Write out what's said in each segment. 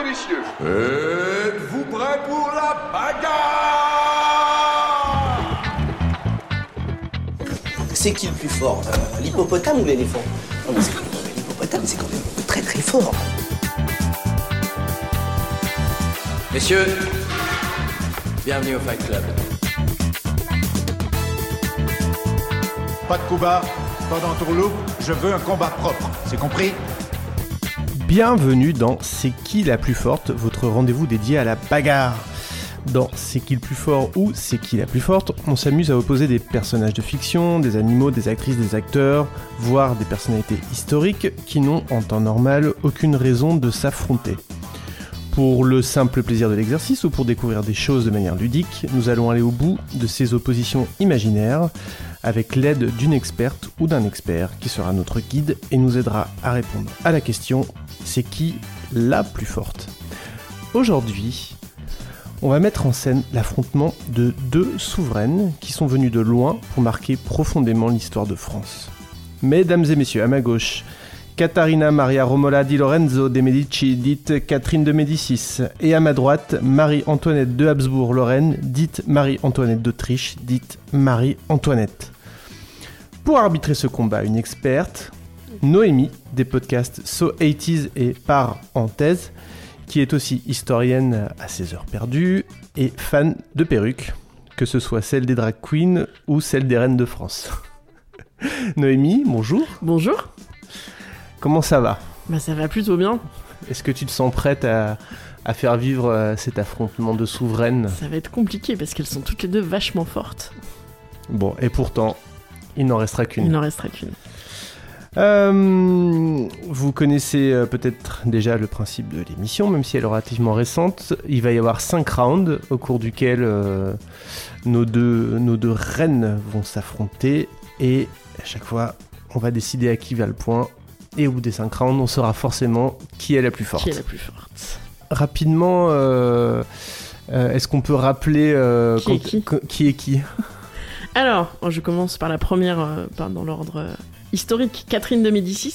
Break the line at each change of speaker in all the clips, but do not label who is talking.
Et messieurs, êtes-vous prêts pour la bagarre?
C'est qui le plus fort euh, L'hippopotame ou l'éléphant? Non, parce que L'hippopotame, c'est quand même très très fort.
Messieurs, bienvenue au Fight Club.
Pas de coup bas, pas d'entourloupe, je veux un combat propre, c'est compris?
Bienvenue dans C'est qui la plus forte, votre rendez-vous dédié à la bagarre. Dans C'est qui le plus fort ou C'est qui la plus forte, on s'amuse à opposer des personnages de fiction, des animaux, des actrices, des acteurs, voire des personnalités historiques qui n'ont en temps normal aucune raison de s'affronter. Pour le simple plaisir de l'exercice ou pour découvrir des choses de manière ludique, nous allons aller au bout de ces oppositions imaginaires avec l'aide d'une experte ou d'un expert qui sera notre guide et nous aidera à répondre à la question c'est qui la plus forte? Aujourd'hui, on va mettre en scène l'affrontement de deux souveraines qui sont venues de loin pour marquer profondément l'histoire de France. Mesdames et messieurs, à ma gauche, Catarina Maria Romola di Lorenzo de Medici, dite Catherine de Médicis, et à ma droite, Marie-Antoinette de Habsbourg-Lorraine, dite Marie-Antoinette d'Autriche, dite Marie-Antoinette. Pour arbitrer ce combat, une experte, Noémie, des podcasts So 80s et Par qui est aussi historienne à ses heures perdues et fan de perruques, que ce soit celle des drag queens ou celle des reines de France. Noémie, bonjour.
Bonjour.
Comment ça va?
Bah ça va plutôt bien.
Est-ce que tu te sens prête à, à faire vivre euh, cet affrontement de souveraines?
Ça va être compliqué parce qu'elles sont toutes les deux vachement fortes.
Bon, et pourtant, il n'en restera
Il
qu'une.
n'en restera qu'une.
Euh, vous connaissez euh, peut-être déjà le principe de l'émission, même si elle est relativement récente. Il va y avoir 5 rounds au cours duquel euh, nos, deux, nos deux reines vont s'affronter et à chaque fois on va décider à qui va le point. Et au bout des 5 rounds, on saura forcément qui est la plus forte.
Qui est la plus forte
Rapidement, euh, euh, est-ce qu'on peut rappeler euh,
Qui est qui
quand- qui est qui?
Alors, je commence par la première, par- dans l'ordre historique, Catherine de Médicis,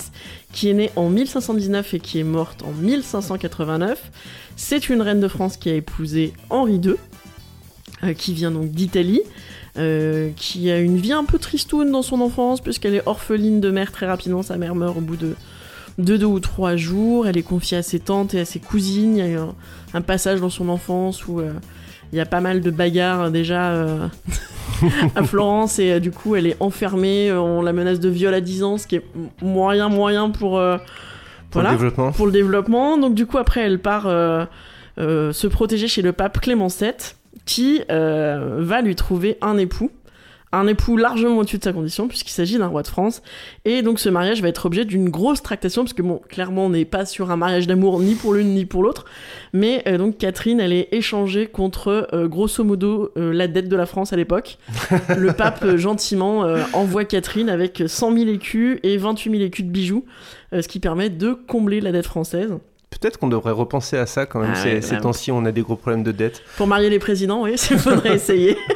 qui est née en 1519 et qui est morte en 1589. C'est une reine de France qui a épousé Henri II, euh, qui vient donc d'Italie, euh, qui a une vie un peu tristoune dans son enfance, puisqu'elle est orpheline de mère très rapidement. Sa mère meurt au bout de, de deux ou trois jours. Elle est confiée à ses tantes et à ses cousines. Il y a eu un, un passage dans son enfance où euh, il y a pas mal de bagarres déjà euh, à Florence et euh, du coup elle est enfermée. On la menace de viol à 10 ans, ce qui est moyen moyen pour
pour
voilà
le développement
pour le développement. Donc du coup après elle part se protéger chez le pape Clément VII qui euh, va lui trouver un époux. Un époux largement au-dessus de sa condition, puisqu'il s'agit d'un roi de France. Et donc ce mariage va être objet d'une grosse tractation, parce que bon, clairement on n'est pas sur un mariage d'amour ni pour l'une ni pour l'autre. Mais euh, donc Catherine, elle est échangée contre, euh, grosso modo, euh, la dette de la France à l'époque. le pape, gentiment, envoie Catherine avec 100 000 écus et 28 000 écus de bijoux, ce qui permet de combler la dette française.
Peut-être qu'on devrait repenser à ça quand même.
Ah
ces,
ouais,
ces temps-ci, on a des gros problèmes de dette.
Pour marier les présidents, oui, il faudrait essayer.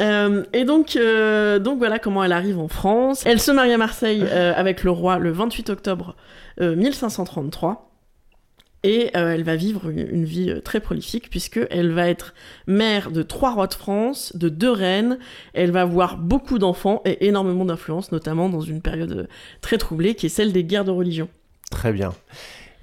Euh, et donc, euh, donc voilà comment elle arrive en France. Elle se marie à Marseille euh, avec le roi le 28 octobre euh, 1533. Et elle va vivre une, une vie très prolifique puisqu'elle va être mère de trois rois de France, de deux reines. Elle va avoir beaucoup d'enfants et énormément d'influence, notamment dans une période très troublée qui est celle des guerres de religion.
Très bien.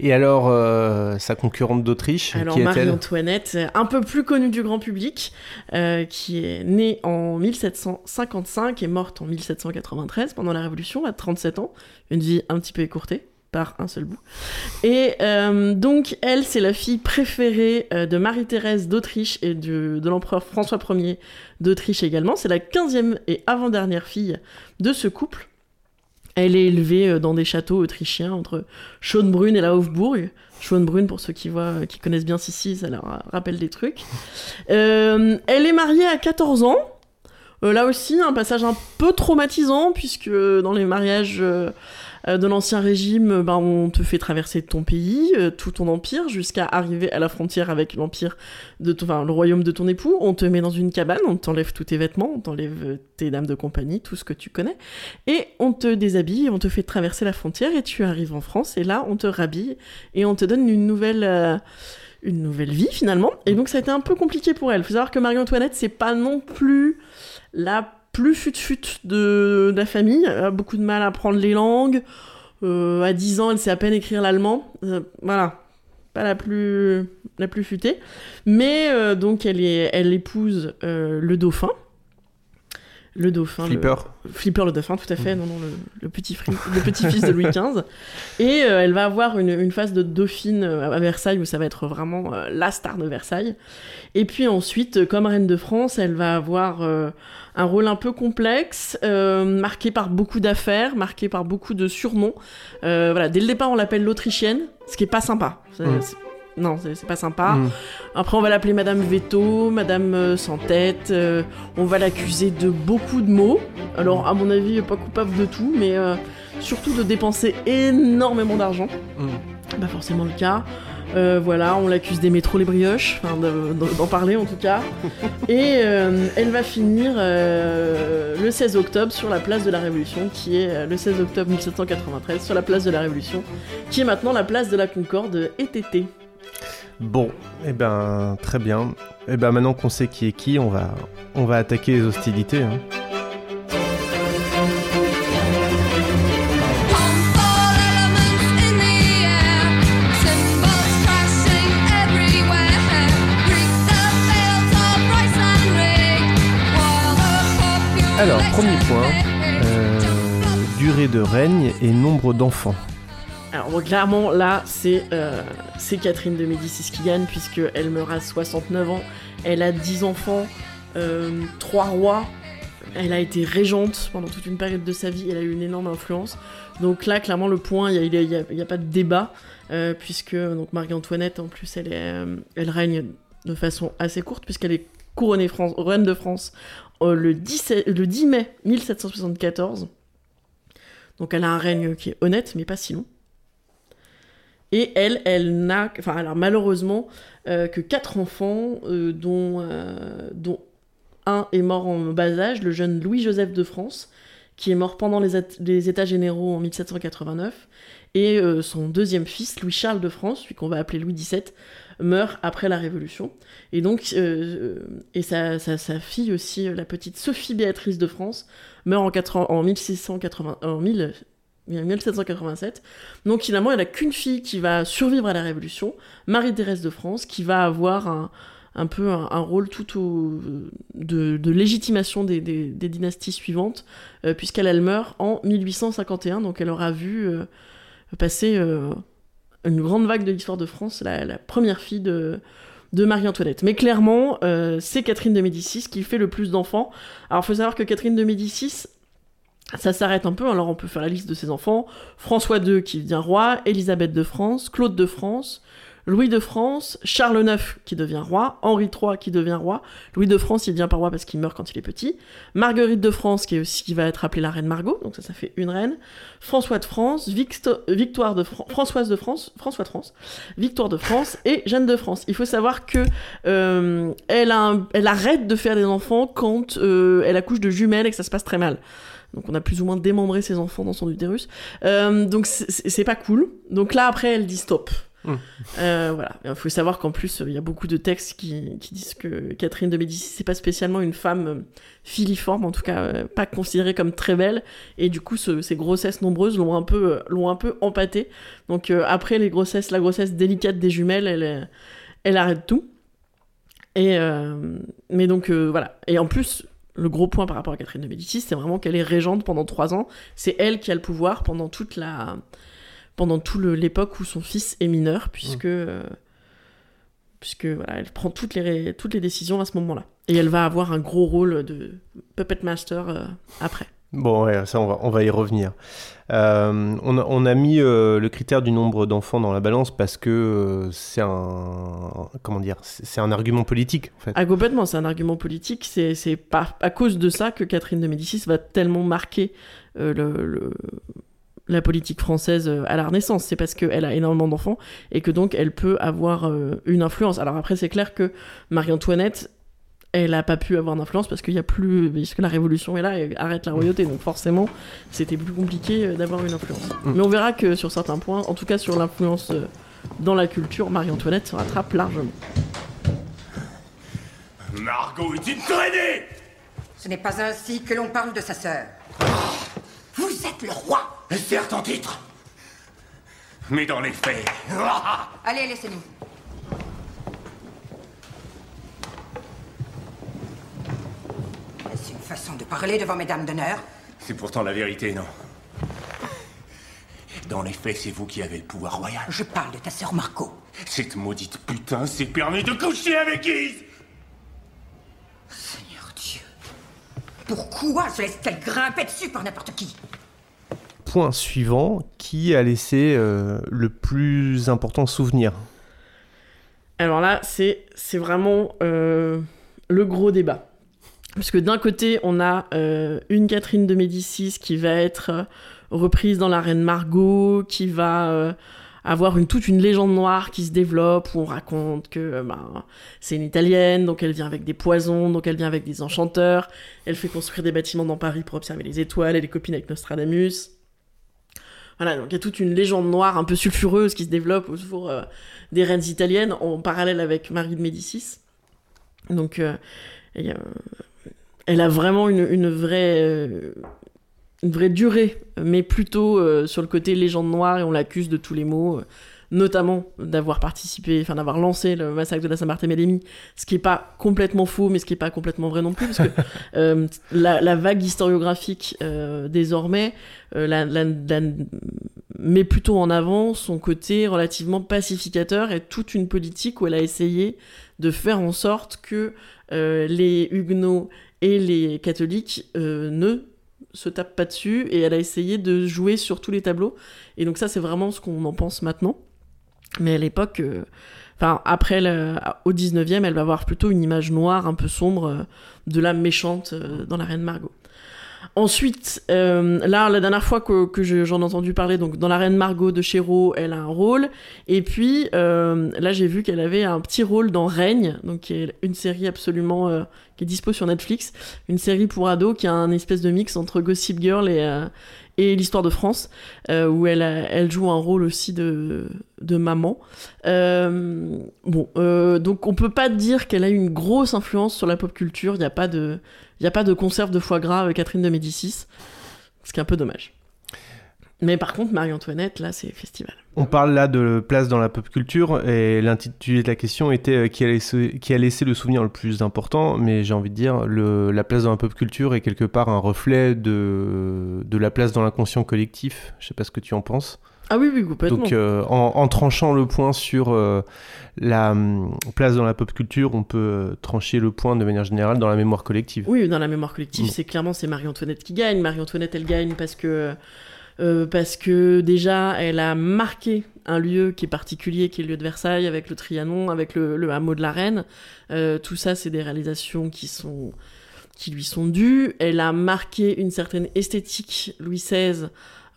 Et alors, euh, sa concurrente d'Autriche,
Alors
qui est-elle
Marie-Antoinette, un peu plus connue du grand public, euh, qui est née en 1755 et morte en 1793 pendant la Révolution, à 37 ans, une vie un petit peu écourtée. par un seul bout. Et euh, donc, elle, c'est la fille préférée de Marie-Thérèse d'Autriche et de, de l'empereur François Ier d'Autriche également. C'est la quinzième et avant-dernière fille de ce couple. Elle est élevée euh, dans des châteaux autrichiens entre Schönbrunn et la Hofburg. Schönbrunn, pour ceux qui, voient, qui connaissent bien Sissi, ça leur rappelle des trucs. Euh, elle est mariée à 14 ans. Euh, là aussi, un passage un peu traumatisant, puisque dans les mariages euh, euh, de l'ancien régime, euh, ben, on te fait traverser ton pays, euh, tout ton empire, jusqu'à arriver à la frontière avec l'empire de ton, enfin, le royaume de ton époux. On te met dans une cabane, on t'enlève tous tes vêtements, on t'enlève euh, tes dames de compagnie, tout ce que tu connais, et on te déshabille, on te fait traverser la frontière, et tu arrives en France, et là, on te rhabille, et on te donne une nouvelle. euh, une nouvelle vie finalement. Et donc ça a été un peu compliqué pour elle. Faut savoir que Marie-Antoinette, c'est pas non plus la plus fut-fut de, de la famille. A beaucoup de mal à apprendre les langues. Euh, à 10 ans, elle sait à peine écrire l'allemand. Euh, voilà. Pas la plus, la plus futée. Mais euh, donc elle, est, elle épouse le dauphin. Le dauphin. le-
Flipper.
Flipper le dauphin, tout à fait, non, non, le, le petit, fri- le petit fils de Louis XV. Et euh, elle va avoir une, une phase de dauphine euh, à Versailles où ça va être vraiment euh, la star de Versailles. Et puis ensuite, comme reine de France, elle va avoir euh, un rôle un peu complexe, marqué par beaucoup d'affaires, marqué par beaucoup de surnoms. Voilà, dès le départ, on l'appelle l'Autrichienne, ce qui est pas sympa. C'est- c'est- Non, c'est pas sympa.
Mm.
Après, on va l'appeler Madame Veto, Madame euh, sans tête. euh, on va l'accuser de beaucoup de mots. Alors, à mon avis, pas coupable de tout, mais euh, surtout de dépenser énormément d'argent.
Mm.
Pas forcément le cas. Voilà, on l'accuse d'aimer trop les brioches, enfin d'en parler en tout cas. Et elle va finir le 16 octobre sur la place de la Révolution, qui est le 16 octobre 1793, sur la place de la Révolution, qui est maintenant la place de la Concorde et
Bon, eh ben, très bien. Eh ben, maintenant qu'on sait qui est qui, on va, on va attaquer les hostilités. hein. Alors, premier point, euh, durée de règne et nombre d'enfants.
Alors bon, clairement là c'est euh, c'est Catherine de Médicis qui gagne puisque elle meurt à 69 ans, elle a 10 enfants, euh, 3 rois, elle a été régente pendant toute une période de sa vie, elle a eu une énorme influence. Donc là clairement le point, il n'y a, a- pas de débat euh, puisque donc Marie-Antoinette en plus elle, est, euh, elle règne de façon assez courte puisqu'elle est couronnée France, reine de France euh, le, 17 le 10 mai 1774. Donc elle a un règne qui est honnête mais pas si long. Et elle, elle n'a, enfin alors malheureusement, euh, que quatre enfants, euh, dont, euh, dont un est mort en bas âge, le jeune Louis-Joseph de France, qui est mort pendant les, at- les États généraux en 1789, et son deuxième fils, Louis-Charles de France, celui qu'on va appeler Louis XVII, meurt après la Révolution. Et donc, et sa, sa, fille aussi, la petite Sophie Béatrice de France, meurt en, 80 en 1680, en 1000 1787. Donc finalement, elle n'a qu'une fille qui va survivre à la Révolution, Marie-Thérèse de France, qui va avoir un, un peu un, rôle tout au, de, de légitimation des, des- dynasties suivantes, euh, puisqu'elle elle meurt en 1851, donc elle aura vu euh, passer euh, une grande vague de l'histoire de France, la, la première fille de, de Marie-Antoinette. Mais clairement, c'est Catherine de Médicis qui fait le plus d'enfants. Alors il faut savoir que Catherine de Médicis, ça s'arrête un peu, alors on peut faire la liste de ses enfants. François II qui devient roi, Élisabeth de France, Claude de France, Louis de France, Charles IX qui devient roi, Henri III qui devient roi, Louis de France il devient pas roi parce qu'il meurt quand il est petit, Marguerite de France qui est aussi qui va être appelée la reine Margot, donc ça ça fait une reine, François de France, Victo- Victoire de Fran- Françoise de France, François de France, Victoire de France et Jeanne de France. Il faut savoir que euh, elle, elle arrête de faire des enfants quand euh, elle accouche de jumelles et que ça se passe très mal. Donc on a plus ou moins démembré ses enfants dans son utérus. Euh, donc c'est- pas cool. Donc là après elle dit stop.
Mm.
Euh, voilà. Il faut savoir qu'en plus il y a beaucoup de textes qui, qui disent que Catherine de Médicis c'est pas spécialement une femme euh, filiforme, en tout cas pas considérée comme très belle. Et du coup ce- ces grossesses nombreuses l'ont un peu l'ont un peu empâtée. Donc euh, après les grossesses, la grossesse délicate des jumelles, elle elle arrête tout. Et euh, mais donc voilà. Et en plus le gros point par rapport à Catherine de Médicis, c'est vraiment qu'elle est régente pendant trois ans. C'est elle qui a le pouvoir pendant toute la, pendant tout l'époque où son fils est mineur, puisque, euh, puisque voilà, elle prend toutes les, toutes les décisions à ce moment-là. Et elle va avoir un gros rôle de puppet master euh, après.
Bon, ça, on va, y revenir. Euh, on, a, mis euh, le critère du nombre d'enfants dans la balance parce que euh, c'est un. Comment dire C'est un argument politique, en fait.
Ah, complètement, c'est un argument politique. C'est à cause de ça que Catherine de Médicis va tellement marquer la politique française à la Renaissance. C'est parce qu'elle a énormément d'enfants et que donc elle peut avoir une influence. Alors après, c'est clair que Marie-Antoinette, elle a pas pu avoir d'influence parce qu'il y a plus, parce que la Révolution est là et arrête la royauté. Donc forcément, c'était plus compliqué euh, d'avoir une influence.
Mm.
Mais on verra que sur certains points, en tout cas sur l'influence euh, dans la culture, Marie-Antoinette se rattrape largement.
Margot est une traînée?
Ce n'est pas ainsi que l'on parle de sa sœur. Vous êtes le roi
Certes en titre, mais dans les faits.
Allez, laissez-nous. Est-ce une façon de parler devant mesdames d'honneur
C'est pourtant la vérité, non? Dans les faits, c'est vous qui avez le pouvoir royal.
Je parle de ta sœur Marco.
Cette maudite putain s'est permis de coucher avec Guise
Seigneur Dieu. Pourquoi se laisse-t-elle grimper dessus par n'importe qui?
Point suivant, qui a laissé euh, le plus important souvenir?
Alors là, c'est c'est vraiment euh, le gros débat. Parce que d'un côté, on a euh, une Catherine de Médicis qui va être euh, reprise dans la Reine Margot, qui va euh, avoir une, toute une légende noire qui se développe, où on raconte que euh, ben, c'est une Italienne, donc elle vient avec des poisons, donc elle vient avec des enchanteurs, elle fait construire des bâtiments dans Paris pour observer les étoiles, elle est copine avec Nostradamus. Voilà, donc il y a toute une légende noire un peu sulfureuse qui se développe autour euh, des reines italiennes en parallèle avec Marie de Médicis. Donc, elle a vraiment une, une vraie, euh, une vraie durée, mais plutôt euh, sur le côté légende noire et on l'accuse de tous les maux, euh, notamment d'avoir participé, enfin d'avoir lancé le massacre de la Saint-Barthélemy, ce qui est pas complètement faux, mais ce qui est pas complètement vrai non plus, parce que euh, la, la vague historiographique désormais la, la- la- met plutôt en avant son côté relativement pacificateur et toute une politique où elle a essayé de faire en sorte que les huguenots et les catholiques euh, ne se tapent pas dessus et elle a essayé de jouer sur tous les tableaux. Et donc ça c'est vraiment ce qu'on en pense maintenant. Mais à l'époque euh, après au 19e elle va avoir plutôt une image noire un peu sombre euh, de la méchante dans la reine Margot Ensuite, euh, là, la dernière fois que, que je- j'en ai entendu parler, donc dans la Reine Margot de Chéreau, elle a un rôle. Et puis, euh, là, j'ai vu qu'elle avait un petit rôle dans Règne, donc qui est une série absolument euh, qui est dispo sur Netflix, une série pour ados qui a un espèce de mix entre Gossip Girl et, euh, et l'histoire de France, euh, où elle, elle joue un rôle aussi de, de maman. Euh, bon, euh, donc on peut pas dire qu'elle a eu une grosse influence sur la pop culture. Il n'y a pas de, a pas de conserve de foie gras avec Catherine de Médicis, ce qui est un peu dommage. Mais par contre, Marie-Antoinette, là, c'est festival.
On parle là de place dans la pop culture et l'intitulé de la question était euh, qui a, laissé, qui a laissé le souvenir le plus important, mais j'ai envie de dire la place dans la pop culture est quelque part un reflet de, de la place dans l'inconscient collectif. Je sais pas ce que tu en penses.
Ah oui, oui, complètement.
Donc euh, en, en tranchant le point sur euh, la hum, place dans la pop culture, on peut euh, trancher le point de manière générale dans la mémoire collective.
Oui, dans la mémoire collective,
Mm.
c'est clairement c'est Marie-Antoinette qui gagne. Marie-Antoinette, elle gagne parce que euh, parce que déjà, elle a marqué un lieu qui est particulier, qui est le lieu de Versailles, avec le Trianon, avec le, le hameau de la Reine. Tout ça, c'est des réalisations qui sont qui lui sont dues. Elle a marqué une certaine esthétique Louis XVI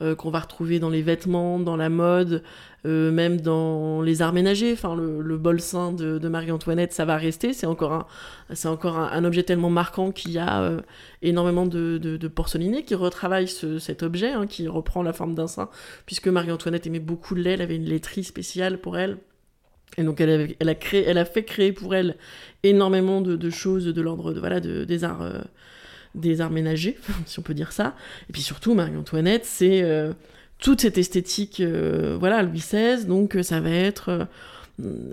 euh, qu'on va retrouver dans les vêtements, dans la mode, euh, même dans les arts ménagers. Enfin, le, bol saint de, Marie-Antoinette, ça va rester. C'est encore un, c'est encore un, objet tellement marquant qu'il y a euh, énormément de, de, qui retravaillent ce- cet objet, hein, qui reprend la forme d'un saint, puisque Marie-Antoinette aimait beaucoup le lait, elle avait une laiterie spéciale pour elle. Et donc elle, a, créé, elle a fait créer pour elle énormément de, de choses de l'ordre de, voilà, de, des arts... des arts ménagers, si on peut dire ça. Et puis surtout, Marie-Antoinette, c'est euh, toute cette esthétique, euh, voilà, Louis XVI, donc euh, ça va être euh,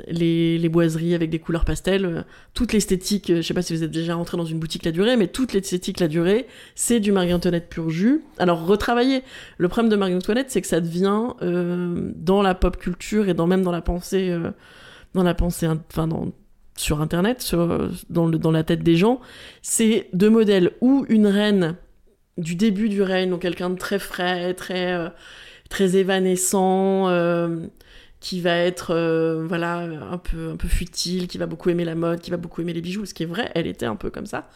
les, les boiseries avec des couleurs pastel, euh, toute l'esthétique, je sais pas si vous êtes déjà rentré dans une boutique La Durée, mais toute l'esthétique La Durée, c'est du Marie-Antoinette pur jus. Alors retravailler, le problème de Marie-Antoinette, c'est que ça devient euh, dans la pop culture et dans, même dans la pensée, euh, dans la pensée, in- enfin dans sur internet, euh, dans, le, dans la tête des gens, c'est deux modèles ou une reine du début du règne, donc quelqu'un de très frais, très, euh, très évanescent, euh, qui va être voilà un peu, un peu futile, qui va beaucoup aimer la mode, qui va beaucoup aimer les bijoux, ce qui est vrai, elle était un peu comme ça.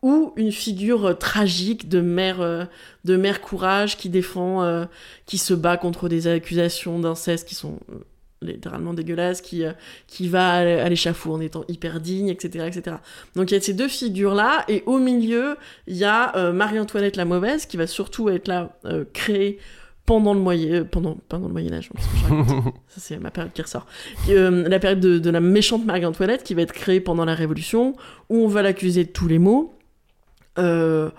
Ou une figure tragique de mère, de mère courage qui défend, qui se bat contre des accusations d'inceste qui sont littéralement dégueulasses, qui, euh, qui va à l'échafaud en étant hyper digne, etc., etc. Donc il y a ces deux figures-là, et au milieu, il y a euh, Marie-Antoinette la mauvaise, qui va surtout être là, euh, créée pendant le Moyen, pendant, pendant le Moyen Âge, raconte ça c'est ma période qui ressort. Euh, la période de, de la méchante Marie-Antoinette, qui va être créée pendant la Révolution, où on va l'accuser de tous les maux. Euh,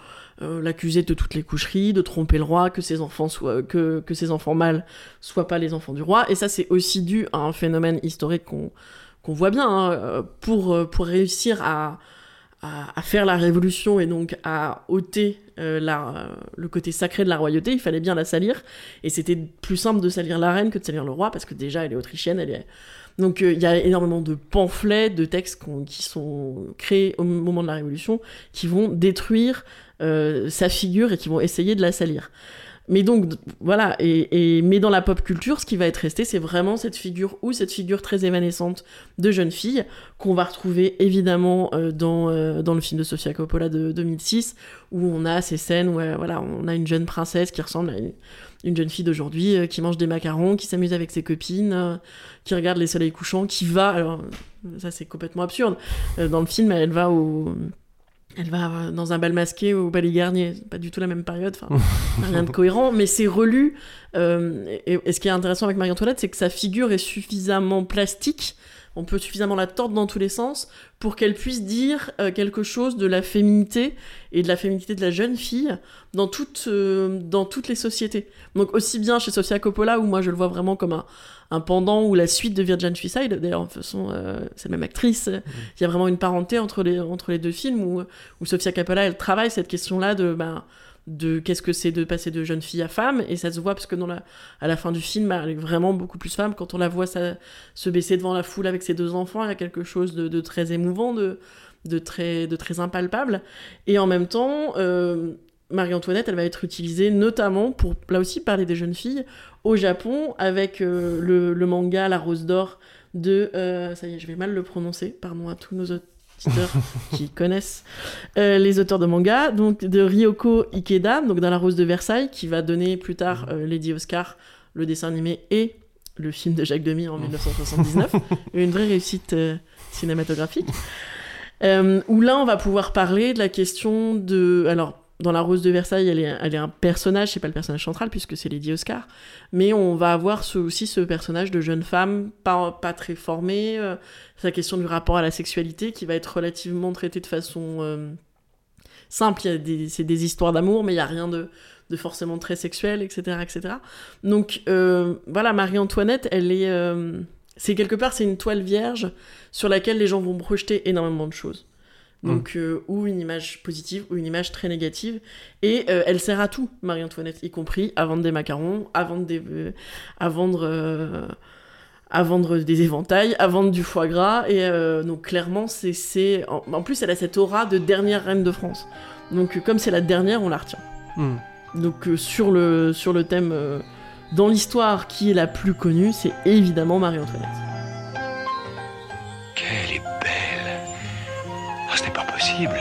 euh, l'accuser de toutes les coucheries, de tromper le roi, que ses enfants soient, que, que ses enfants mâles soient pas les enfants du roi. Et ça, c'est aussi dû à un phénomène historique qu'on qu'on voit bien. hein, euh, pour, euh, pour réussir à, à, faire la révolution et donc à ôter la, le côté sacré de la royauté, il fallait bien la salir. Et c'était plus simple de salir la reine que de salir le roi, parce que déjà, elle est autrichienne, elle est... Donc il y a énormément de pamphlets, de textes qu'on- qui sont créés au moment de la Révolution, qui vont détruire euh, sa figure et qui vont essayer de la salir. Mais donc voilà, et, mais dans la pop culture, ce qui va être resté, c'est vraiment cette figure ou cette figure très évanescente de jeune fille qu'on va retrouver évidemment euh, dans, euh, dans le film de Sofia Coppola de 2006, où on a ces scènes où voilà, on a une jeune princesse qui ressemble à une, une jeune fille d'aujourd'hui qui mange des macarons, qui s'amuse avec ses copines, qui regarde les soleils couchants, qui va, alors ça c'est complètement absurde, dans le film elle va au... Elle va dans un bal masqué au Palais Garnier, c'est pas du tout la même période, enfin rien de cohérent, mais c'est relu. euh, et, et ce qui est intéressant avec Marie-Antoinette, c'est que sa figure est suffisamment plastique, on peut suffisamment la tordre dans tous les sens pour qu'elle puisse dire euh, quelque chose de la féminité et de la féminité de la jeune fille dans, toutes, euh, dans toutes les sociétés. Donc aussi bien chez Sofia Coppola, où moi je le vois vraiment comme un, un pendant ou la suite de Virgin Suicide, d'ailleurs toute façon euh, c'est la même actrice, il y a vraiment une parenté entre les, entre les deux films où, où Sofia Coppola elle travaille cette question-là de... Ben, de qu'est-ce que c'est de passer de jeune fille à femme et ça se voit parce que dans la, à la fin du film elle est vraiment beaucoup plus femme. Quand on la voit ça, se baisser devant la foule avec ses deux enfants il y a quelque chose de, très émouvant de, de, très, de très impalpable. Et en même temps euh, Marie-Antoinette elle va être utilisée notamment pour là aussi parler des jeunes filles au Japon avec euh, le, le manga La Rose d'Or de euh, ça y est je vais mal le prononcer pardon à tous nos auditeurs qui connaissent euh, les auteurs de manga, donc de Ryoko Ikeda, donc dans La Rose de Versailles, qui va donner plus tard euh, Lady Oscar, le dessin animé et le film de Jacques Demy en 1979, une vraie réussite euh, cinématographique. Où là, on va pouvoir parler de la question de. Alors, dans La Rose de Versailles, elle est, elle un personnage, c'est pas le personnage central puisque c'est Lady Oscar, mais on va avoir aussi ce personnage de jeune femme pas, très formée, euh, sa question du rapport à la sexualité qui va être relativement traitée de façon euh, simple. C'est des histoires d'amour, mais il y a rien de, forcément très sexuel, etc., etc. Donc euh, voilà, Marie-Antoinette, elle est, c'est quelque part, c'est une toile vierge sur laquelle les gens vont projeter énormément de choses. Donc, euh, ou une image positive, ou une image très négative. Et euh, elle sert à tout, Marie-Antoinette, y compris à vendre des macarons, à vendre des, euh, à vendre, à vendre des éventails, à vendre du foie gras. Et donc, clairement, c'est, c'est, en, en plus, elle a cette aura de dernière reine de France. Donc, comme c'est la dernière, on la retient.
Hmm.
Donc, euh, sur, le, sur le thème, euh, dans l'histoire qui est la plus connue, c'est évidemment Marie-Antoinette.
Possible.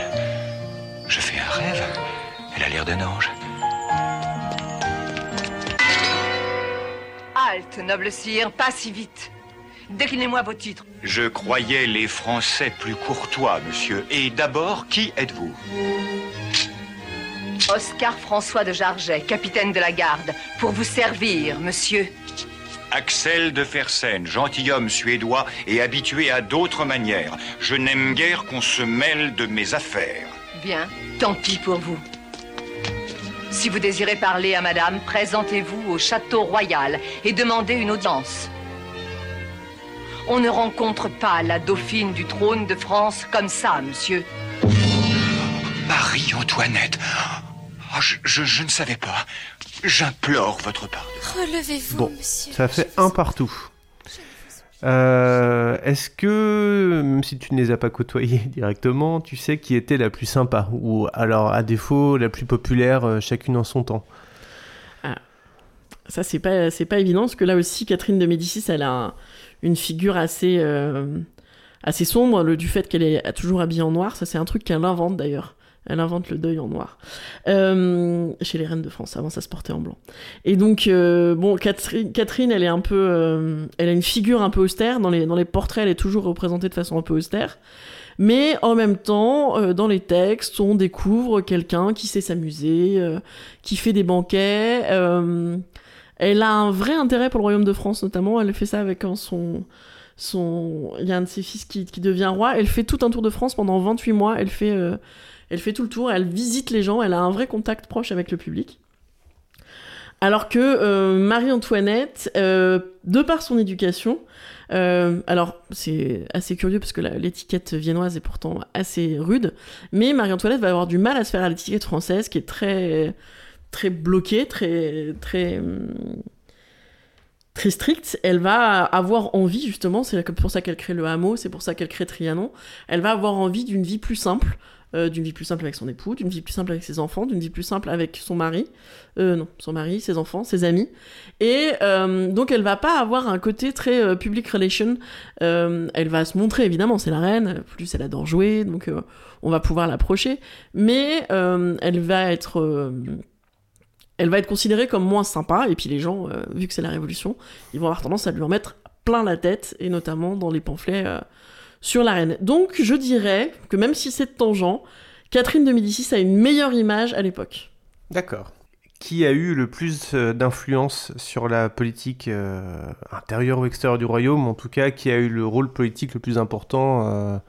Je fais un rêve. Elle a l'air d'un ange.
Halte, noble sire, pas si vite. Déclinez-moi vos titres.
Je croyais les Français plus courtois, monsieur. Et d'abord, qui êtes-vous?
Oscar François de Jarget, capitaine de la garde, pour vous servir, monsieur.
Axel de Fersen, gentilhomme suédois et habitué à d'autres manières. Je n'aime guère qu'on se mêle de mes affaires.
Bien, tant pis pour vous. Si vous désirez parler à madame, présentez-vous au château royal et demandez une audience.
On ne rencontre pas la dauphine du trône de France comme ça, monsieur.
Marie-Antoinette. Oh, je, je- je ne savais pas. J'implore votre pardon.
Relevez-vous,
Bon,
monsieur.
ça fait un partout. Euh, Est-ce que, même si tu ne les as pas côtoyés directement, tu sais qui était la plus sympa Ou alors, à défaut, la plus populaire, euh, chacune en son temps?
Ça, c'est pas, c'est pas évident, parce que là aussi, Catherine de Médicis, elle a un- une figure assez, euh, assez sombre, le, du fait qu'elle est toujours habillée en noir. Ça, c'est un truc qu'elle invente d'ailleurs. Elle invente le deuil en noir. Euh, chez les reines de France, avant ça se portait en blanc. Et donc, euh, bon, Catherine, elle est un peu. euh, elle a une figure un peu austère. Dans les, dans les portraits, elle est toujours représentée de façon un peu austère. Mais en même temps, dans les textes, on découvre quelqu'un qui sait s'amuser, qui fait des banquets. elle a un vrai intérêt pour le royaume de France, notamment. Elle fait ça avec hein, son. son... Il y a un de ses fils qui, qui devient roi. Elle fait tout un tour de France pendant 28 mois. Elle fait, elle fait tout le tour. Elle visite les gens. Elle a un vrai contact proche avec le public. Alors que euh, Marie-Antoinette, euh, de par son éducation, euh, alors c'est assez curieux parce que l'étiquette viennoise est pourtant assez rude, mais Marie-Antoinette va avoir du mal à se faire à l'étiquette française qui est très très bloquée, très très hum, très stricte. Elle va avoir envie justement, c'est pour ça qu'elle crée le hameau, c'est pour ça qu'elle crée Trianon. Elle va avoir envie d'une vie plus simple. euh, d'une vie plus simple avec son époux, d'une vie plus simple avec ses enfants, d'une vie plus simple avec son mari, euh, non, son mari, ses enfants, ses amis. Et euh, donc elle va pas avoir un côté très euh, public relation. Euh, elle va se montrer évidemment, c'est la reine. Plus elle adore jouer, donc on va pouvoir l'approcher. Mais elle va être elle va être considérée comme moins sympa, et puis les gens, euh, vu que c'est la Révolution, ils vont avoir tendance à lui en mettre plein la tête, et notamment dans les pamphlets euh, sur la reine. Donc je dirais que même si c'est tangent, Catherine de Médicis a une meilleure image à l'époque.
D'accord. Qui a eu le plus euh, d'influence sur la politique intérieure ou extérieure du royaume En tout cas, qui a eu le rôle politique le plus important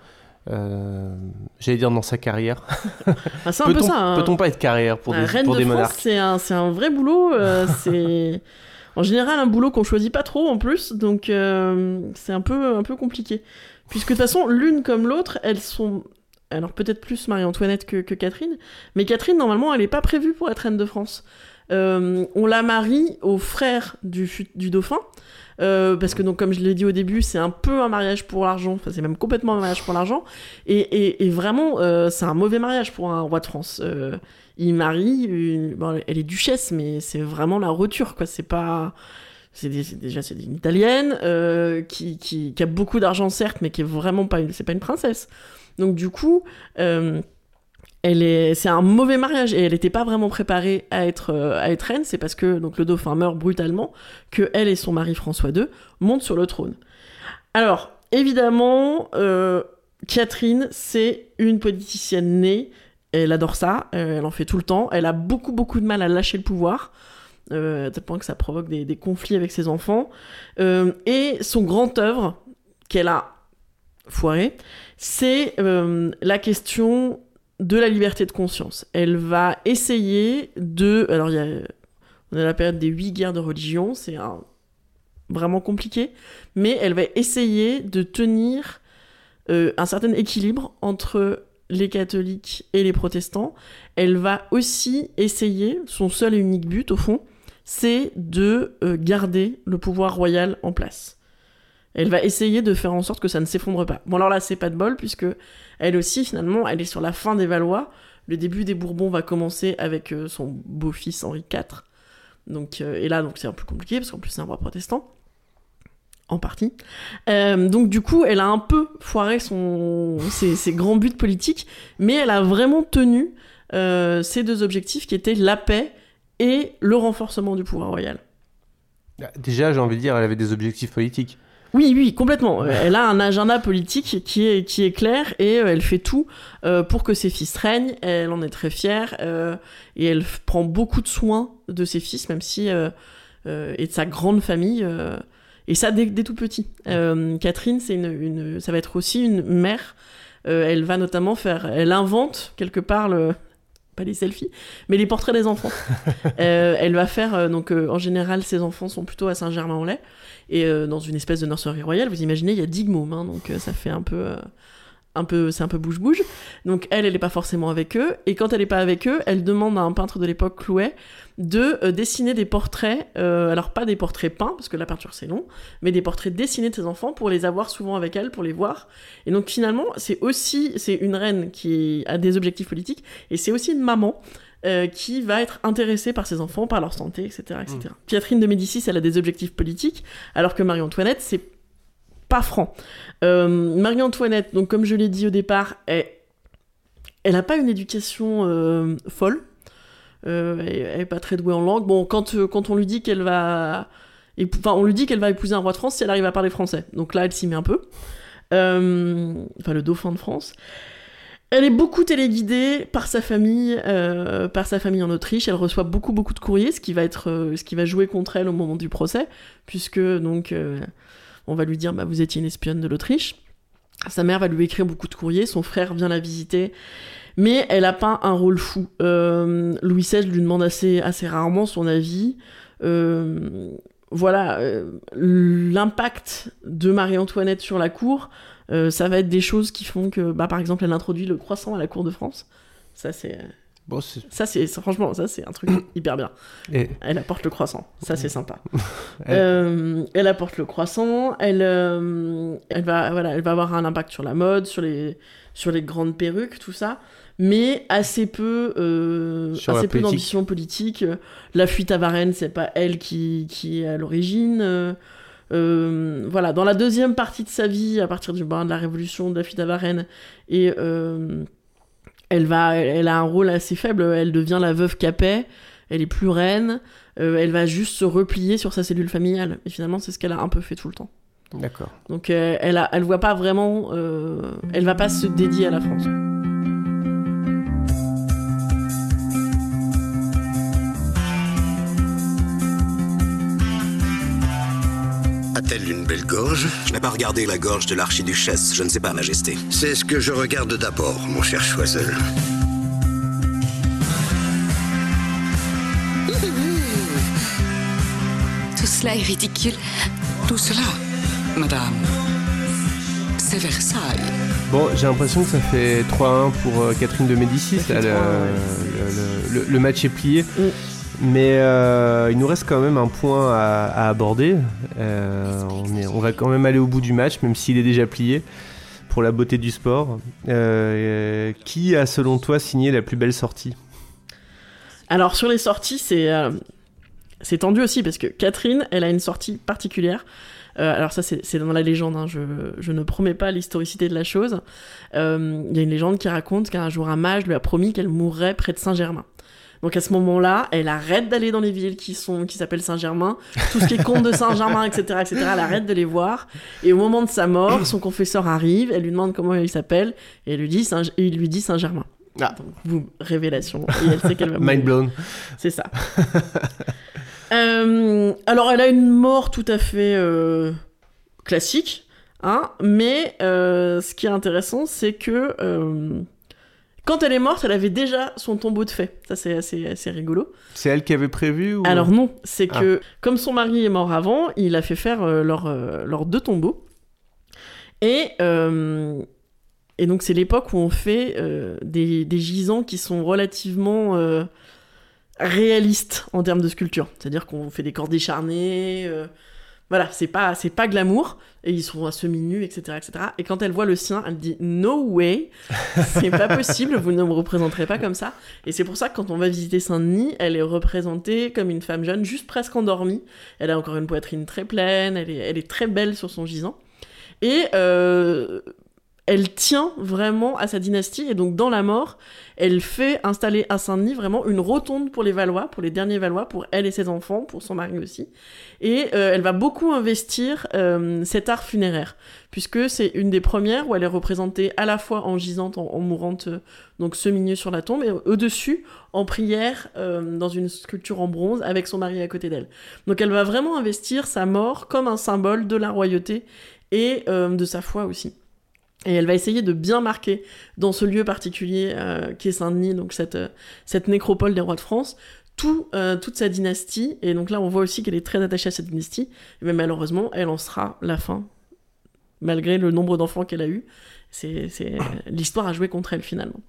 euh, J'allais dire dans sa carrière.
Ah, c'est un peu
Peut-on-
ça, hein.
Peut-on pas être carrière pour des, pour
de
des
France,
monarques
c'est un, c'est un vrai boulot. euh, c'est en général un boulot qu'on choisit pas trop en plus, donc euh, c'est un peu, un peu compliqué. Puisque de toute façon, l'une comme l'autre, elles sont. Alors peut-être plus Marie-Antoinette que, que Catherine, mais Catherine, normalement, elle n'est pas prévue pour être reine de France. Euh, on la marie au frère du, dauphin, euh, parce que donc comme je l'ai dit au début, c'est un peu un mariage pour l'argent, enfin c'est même complètement un mariage pour l'argent, et, et- vraiment euh, c'est un mauvais mariage pour un roi de France. Il marie, elle est duchesse, mais c'est vraiment la roture, quoi. C'est pas, c'est déjà c'est une italienne qui, qui, a beaucoup d'argent certes, mais qui est vraiment pas une, c'est pas une princesse. Donc du coup. Elle est, c'est un mauvais mariage et elle n'était pas vraiment préparée à être, euh, à être reine. C'est parce que donc le dauphin meurt brutalement que elle et son mari François II montent sur le trône. Alors évidemment, euh, Catherine, c'est une politicienne née. Elle adore ça. euh, elle en fait tout le temps. Elle a beaucoup beaucoup de mal à lâcher le pouvoir. à tel point que ça provoque des, conflits avec ses enfants. Et son grand œuvre qu'elle a foiré, c'est la question de la liberté de conscience. Elle va essayer de... Alors, y a, on a la période des huit guerres de religion, c'est vraiment compliqué, mais elle va essayer de tenir euh, un certain équilibre entre les catholiques et les protestants. Elle va aussi essayer, son seul et unique but au fond, c'est de euh, garder le pouvoir royal en place. Elle va essayer de faire en sorte que ça ne s'effondre pas. Bon alors là, c'est pas de bol, puisque elle aussi, finalement, elle est sur la fin des Valois. Le début des Bourbons va commencer avec euh, son beau-fils Henri IV. Donc, euh, et là, c'est un peu compliqué, parce qu'en plus, c'est un roi protestant. En partie. Euh, donc du coup, elle a un peu foiré ses, ses grands buts politiques, mais elle a vraiment tenu ces deux objectifs qui étaient la paix et le renforcement du pouvoir royal.
Déjà, j'ai envie de dire, elle avait des objectifs politiques.
Oui, oui, complètement. Elle a un agenda politique qui est, qui est clair et euh, elle fait tout euh, pour que ses fils règnent. Elle en est très fière euh, et elle prend beaucoup de soin de ses fils, même si et de sa grande famille. et ça dès, tout petit. Catherine, c'est une, ça va être aussi une mère. Elle va notamment faire, elle invente quelque part le, pas les selfies, mais les portraits des enfants. Euh, elle va faire, euh, donc euh, en général, ses enfants sont plutôt à Saint-Germain-en-Laye, et dans une espèce de nurserie royale, vous imaginez, il y a 10 mômes, hein, donc ça fait un peu. Un peu, c'est un peu bouge-bouge. Donc elle, elle n'est pas forcément avec eux. Et quand elle n'est pas avec eux, elle demande à un peintre de l'époque, Clouet, de euh, dessiner des portraits. euh, alors pas des portraits peints, parce que la peinture c'est long, mais des portraits dessinés de ses enfants pour les avoir souvent avec elle, pour les voir. Et donc finalement, c'est aussi, c'est une reine qui a des objectifs politiques, et c'est aussi une maman. euh, qui va être intéressée par ses enfants, par leur santé, etc. etc. Catherine de Médicis, elle a des objectifs politiques, alors que Marie-Antoinette, c'est pas franc. Euh, Marie-Antoinette, donc comme je l'ai dit au départ, elle, elle a pas une éducation euh, folle. Euh, elle, elle est pas très douée en langue. Bon, quand, quand on lui dit qu'elle va, enfin, on lui dit qu'elle va épouser un roi de France, si elle arrive à parler français. Donc là, elle s'y met un peu. Enfin, le dauphin de France. Elle est beaucoup téléguidée par sa famille, par sa famille en Autriche. Elle reçoit beaucoup beaucoup de courriers, ce qui va être, ce qui va jouer contre elle au moment du procès, puisque donc on va lui dire bah vous étiez une espionne de l'Autriche. Sa mère va lui écrire beaucoup de courriers, son frère vient la visiter, mais elle a pas un rôle fou. Euh, Louis XVI lui demande assez rarement son avis. Euh, voilà, euh, l'impact de Marie-Antoinette sur la cour, ça va être des choses qui font que, bah, par exemple, elle introduit le croissant à la cour de France. Ça, c'est.
Bon,
Ça, c'est franchement, ça, c'est un truc hyper bien.
Et-
Elle apporte le croissant. Ça, c'est sympa.
Elle-
Euh, elle apporte le croissant. Elle, euh, elle, va, voilà, elle va avoir un impact sur la mode, sur les, sur les grandes perruques, tout ça. Mais assez peu, euh, assez peu d'ambition politique. La fuite à Varennes, c'est pas elle qui, qui est à l'origine. Euh, voilà, dans la deuxième partie de sa vie, à partir du de la révolution de la fuite à Varennes, et euh, elle va, elle a un rôle assez faible. Elle devient la veuve Capet. Elle est plus reine. Euh, elle va juste se replier sur sa cellule familiale. Et finalement, c'est ce qu'elle a un peu fait tout le temps.
D'accord.
Donc, euh, elle, a, elle voit pas vraiment. euh, elle va pas se dédier à la France.
Une belle gorge Je n'ai pas regardé la gorge de l'archiduchesse, je ne sais pas, Majesté. C'est ce que je regarde d'abord, mon cher Choiseul.
Tout cela est ridicule.
Tout cela, madame, c'est Versailles.
Bon, j'ai l'impression que ça fait 3-1 pour euh, Catherine de Médicis. Là, le,
3-1,
le- le- le match est plié. Mais euh, il nous reste quand même un point à, aborder. Euh, on, va quand même aller au bout du match, même s'il est déjà plié, pour la beauté du sport. Euh, qui a, selon toi, signé la plus belle sortie?
Alors, sur les sorties, c'est. tendu aussi parce que Catherine, elle a une sortie particulière. Alors ça, c'est dans la légende, hein, je, je ne promets pas l'historicité de la chose. Il y a une légende qui raconte qu'un jour un mage lui a promis qu'elle mourrait près de Saint-Germain. Donc à ce moment-là, elle arrête d'aller dans les villes qui sont qui s'appellent Saint-Germain, tout ce qui est comte de Saint-Germain, etc., etc. Elle arrête de les voir. Et au moment de sa mort, son confesseur arrive, elle lui demande comment il s'appelle, et elle lui dit Saint- et il lui dit Saint-Germain.
Ah.
Donc, boum, révélation. Et elle sait qu'elle va mourir.
Mind blown.
C'est ça. Euh, alors, elle a une mort tout à fait euh, classique, hein, mais euh, ce qui est intéressant, c'est que quand elle est morte, elle avait déjà son tombeau de fait. Ça, c'est assez, assez rigolo.
C'est elle qui avait prévu ou...
Alors non, c'est
Ah.
que comme son mari est mort avant, il a fait faire euh, leurs euh, leurs deux tombeaux. Et, euh, et donc c'est l'époque où on fait des, des gisants qui sont relativement réalistes en termes de sculpture. C'est-à-dire qu'on fait des corps décharnés. Voilà, c'est pas, c'est pas glamour. Et ils sont à semi-nus, etc., etc. Et quand elle voit le sien, elle dit No way, c'est pas possible, vous ne me représenterez pas comme ça. Et c'est pour ça que quand on va visiter Saint-Denis, elle est représentée comme une femme jeune, juste presque endormie. Elle a encore une poitrine très pleine, elle est, elle est très belle sur son gisant. Et euh, elle tient vraiment à sa dynastie. Et donc, dans la mort, elle fait installer à Saint-Denis vraiment une rotonde pour les Valois, pour les derniers Valois, pour elle et ses enfants, pour son mari aussi. Et euh, elle va beaucoup investir euh, cet art funéraire, puisque c'est une des premières où elle est représentée à la fois en gisante, en, mourante, euh, donc semi-nue sur la tombe, et au-dessus, en prière, euh, dans une sculpture en bronze, avec son mari à côté d'elle. Donc elle va vraiment investir sa mort comme un symbole de la royauté et euh, de sa foi aussi. Et elle va essayer de bien marquer dans ce lieu particulier euh, qui est Saint-Denis, donc cette, euh, cette nécropole des rois de France, tout, euh, toute sa dynastie. Et donc là, on voit aussi qu'elle est très attachée à cette dynastie. Mais malheureusement, elle en sera la fin, malgré le nombre d'enfants qu'elle a eu. C'est. L'histoire a joué contre elle finalement.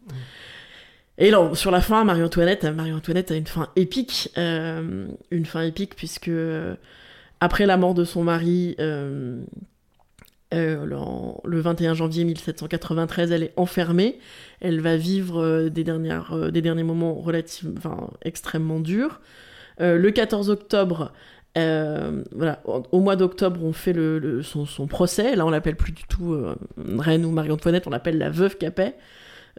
Et alors, sur la fin, Marie-Antoinette, Marie-Antoinette a une fin épique. une fin épique puisque après la mort de son mari, le, en- le 21 janvier 1793, elle est enfermée. Elle va vivre euh, des, dernières, euh, des derniers moments relativement, extrêmement durs. Euh, le 14 octobre, euh, voilà, au, mois d'octobre, on fait le, son, son procès. Là, on l'appelle plus du tout euh, reine ou Marie-Antoinette, on l'appelle la veuve Capet.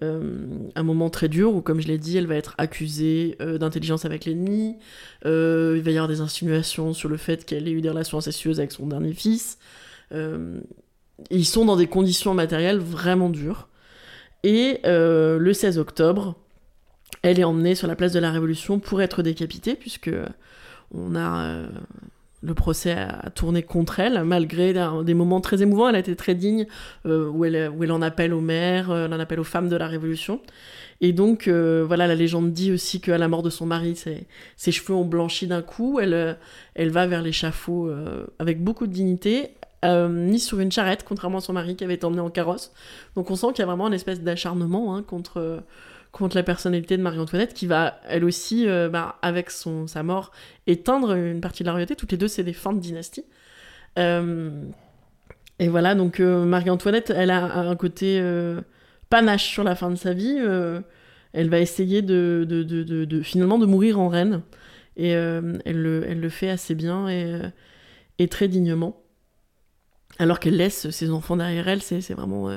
Euh, un moment très dur où, comme je l'ai dit, elle va être accusée euh, d'intelligence avec l'ennemi. Euh, il va y avoir des insinuations sur le fait qu'elle ait eu des relations incestueuses avec son dernier fils. Euh, ils sont dans des conditions matérielles vraiment dures. Et euh, le 16 octobre, elle est emmenée sur la place de la Révolution pour être décapitée, puisque on a euh, le procès a tourné contre elle, malgré des- moments très émouvants. Elle a été très digne, euh, où, elle, où elle en appelle aux mères, euh, elle en appelle aux femmes de la Révolution. Et donc, euh, voilà, la légende dit aussi qu'à la mort de son mari, ses, cheveux ont blanchi d'un coup. Elle, euh, elle va vers l'échafaud euh, avec beaucoup de dignité, euh, mise sur une charrette, contrairement à son mari qui avait été emmené en carrosse. Donc on sent qu'il y a vraiment une espèce d'acharnement hein, contre, contre la personnalité de Marie-Antoinette qui va, elle aussi, euh, bah, avec son, sa mort, éteindre une partie de la royauté. Toutes les deux, c'est des fins de dynastie. Euh, et voilà, donc euh, Marie-Antoinette, elle a un côté panache sur la fin de sa vie. elle va essayer de, de, de, finalement de mourir en reine. Et elle, le, elle le fait assez bien et très dignement. Alors qu'elle laisse ses enfants derrière elle, c'est vraiment euh,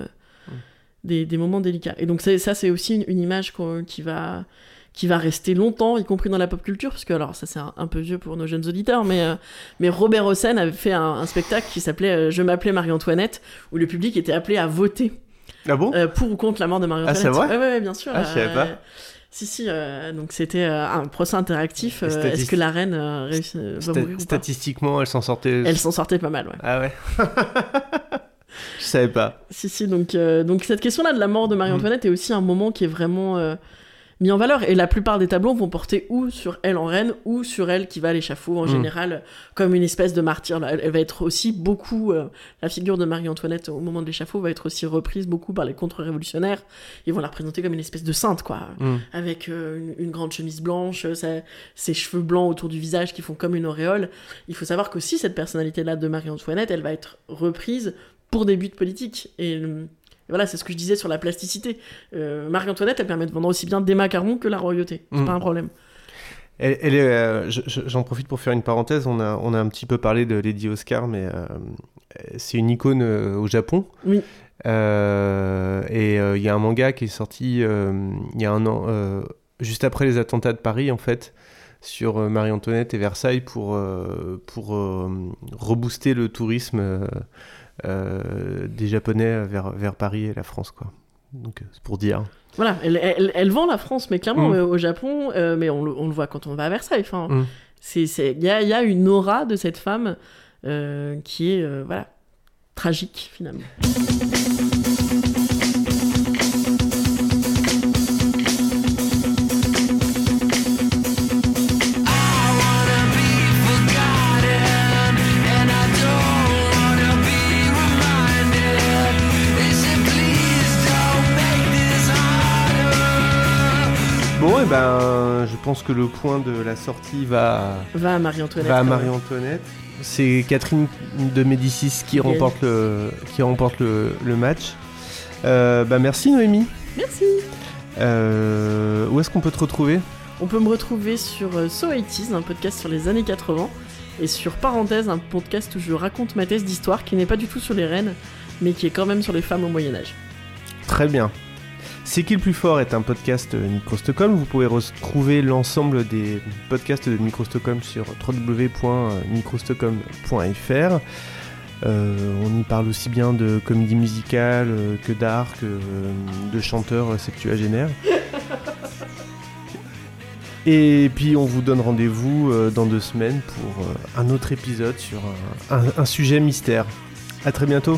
des, des moments délicats. Et donc ça, c'est aussi une, une image qui va qui va rester longtemps, y compris dans la pop culture, parce que alors ça c'est un, un peu vieux pour nos jeunes auditeurs, mais, euh, mais Robert Hossein avait fait un, un spectacle qui s'appelait euh, Je m'appelais Marie-Antoinette, où le public était appelé à voter
Ah bon?
euh, pour ou contre la mort de Marie-Antoinette.
Ah, c'est vrai?
Ouais, ouais, ouais, bien sûr.
Ah, je savais pas.
Si, si, euh, donc c'était euh, un procès interactif. Euh, Est-ce que la reine réussit- va mourir ou pas?
statistiquement, elle s'en sortait.
Elle s'en sortait pas mal, ouais.
Ah ouais. Je savais pas.
Si, si, donc, donc cette question-là de la mort de Marie-Antoinette est aussi un moment qui est vraiment mis en valeur. Et la plupart des tableaux vont porter ou sur elle en reine, ou sur elle qui va à l'échafaud, en
Mm.
général, comme une espèce de martyr. Elle, elle va être aussi beaucoup... euh, la figure de Marie-Antoinette au moment de l'échafaud va être aussi reprise beaucoup par les contre-révolutionnaires. Ils vont la représenter comme une espèce de sainte, quoi.
Mm.
Avec euh, une, une grande chemise blanche, euh, sa- ses cheveux blancs autour du visage qui font comme une auréole. Il faut savoir qu'aussi, cette personnalité-là de Marie-Antoinette, elle va être reprise pour des buts politiques. Et euh, voilà, c'est ce que je disais sur la plasticité. Euh, Marie-Antoinette, elle permet de vendre aussi bien des macarons que la royauté. C'est
Mm.
pas un problème.
Elle, elle est, euh, je- je- j'en profite pour faire une parenthèse. On a, on a un petit peu parlé de Lady Oscar, mais euh, c'est une icône euh, au Japon.
Oui.
Euh, et euh, il y a un manga qui est sorti euh, il y a un an, euh, juste après les attentats de Paris, en fait, sur euh, Marie-Antoinette et Versailles pour, euh, pour euh, rebooster le tourisme des Japonais vers, vers Paris et la France, quoi. Donc, euh, c'est pour dire.
Voilà, elle, elle, elle vend la France, mais clairement,
Mm.
euh, au Japon, euh, mais on, le- on le voit quand on va à Versailles. Enfin,
Mm.
c'est, il y a, il y a une aura de cette femme euh, qui est, euh, voilà, tragique finalement.
Pense que le point de la sortie va,
Va à Marie-Antoinette.
va à
quand même.
Marie-Antoinette. C'est Catherine de Médicis qui remporte le, qui remporte le, le match. Euh, bah merci Noémie.
Merci.
Euh, où est-ce qu'on peut te retrouver?
On peut me retrouver sur euh, So 80s, un podcast sur les années 80, et sur Parenthèse, un podcast où je raconte ma thèse d'histoire qui n'est pas du tout sur les reines, mais qui est quand même sur les femmes au Moyen-Âge.
Très bien. C'est qui le plus fort est un podcast euh, Micro Stockholm. Vous pouvez retrouver l'ensemble des podcasts de Micro Stockholm sur www.microstockholm.fr. Euh, on y parle aussi bien de comédie musicale euh, que d'art, que de chanteurs septuagénaires. Et puis on vous donne rendez-vous dans deux semaines pour un autre épisode sur un, un- un sujet mystère. À très bientôt.